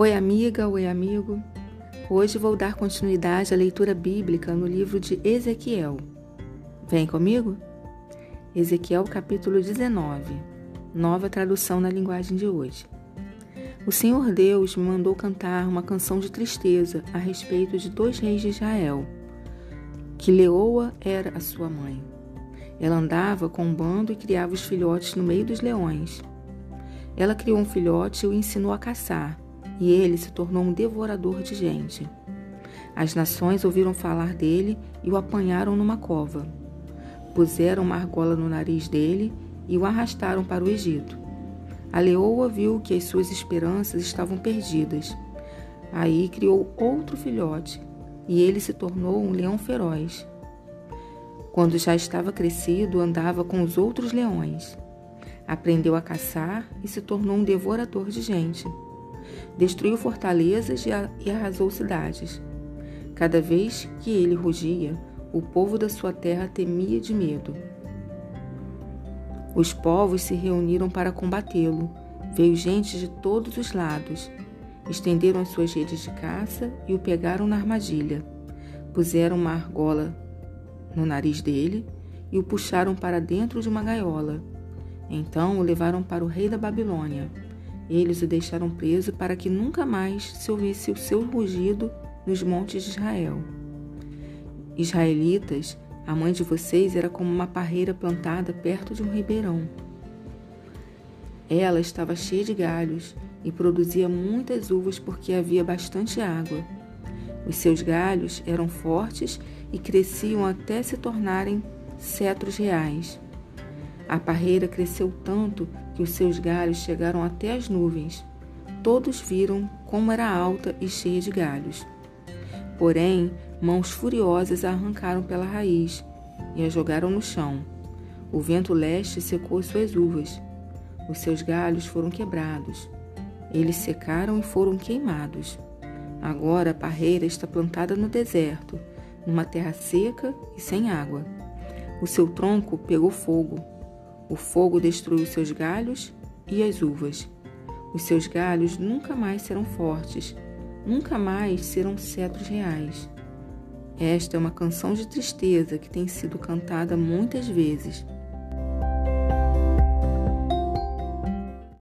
Oi, amiga, oi, amigo. Hoje vou dar continuidade à leitura bíblica no livro de Ezequiel. Vem comigo? Ezequiel, capítulo 19, nova tradução na linguagem de hoje. O Senhor Deus me mandou cantar uma canção de tristeza a respeito de dois reis de Israel, que Leoa era a sua mãe. Ela andava com um bando e criava os filhotes no meio dos leões. Ela criou um filhote e o ensinou a caçar e ele se tornou um devorador de gente. As nações ouviram falar dele e o apanharam numa cova. Puseram uma argola no nariz dele e o arrastaram para o Egito. A leoa viu que as suas esperanças estavam perdidas. Aí criou outro filhote e ele se tornou um leão feroz. Quando já estava crescido, andava com os outros leões. Aprendeu a caçar e se tornou um devorador de gente. Destruiu fortalezas e arrasou cidades. Cada vez que ele rugia, o povo da sua terra temia de medo. Os povos se reuniram para combatê-lo. Veio gente de todos os lados. Estenderam as suas redes de caça e o pegaram na armadilha. Puseram uma argola no nariz dele e o puxaram para dentro de uma gaiola. Então o levaram para o rei da Babilônia. Eles o deixaram preso para que nunca mais se ouvisse o seu rugido nos montes de Israel. Israelitas, a mãe de vocês era como uma parreira plantada perto de um ribeirão. Ela estava cheia de galhos e produzia muitas uvas porque havia bastante água. Os seus galhos eram fortes e cresciam até se tornarem cetros reais. A parreira cresceu tanto que os seus galhos chegaram até as nuvens. Todos viram como era alta e cheia de galhos. Porém, mãos furiosas a arrancaram pela raiz e a jogaram no chão. O vento leste secou suas uvas. Os seus galhos foram quebrados. Eles secaram e foram queimados. Agora a parreira está plantada no deserto, numa terra seca e sem água. O seu tronco pegou fogo o fogo destruiu seus galhos e as uvas. Os seus galhos nunca mais serão fortes, nunca mais serão cetros reais. Esta é uma canção de tristeza que tem sido cantada muitas vezes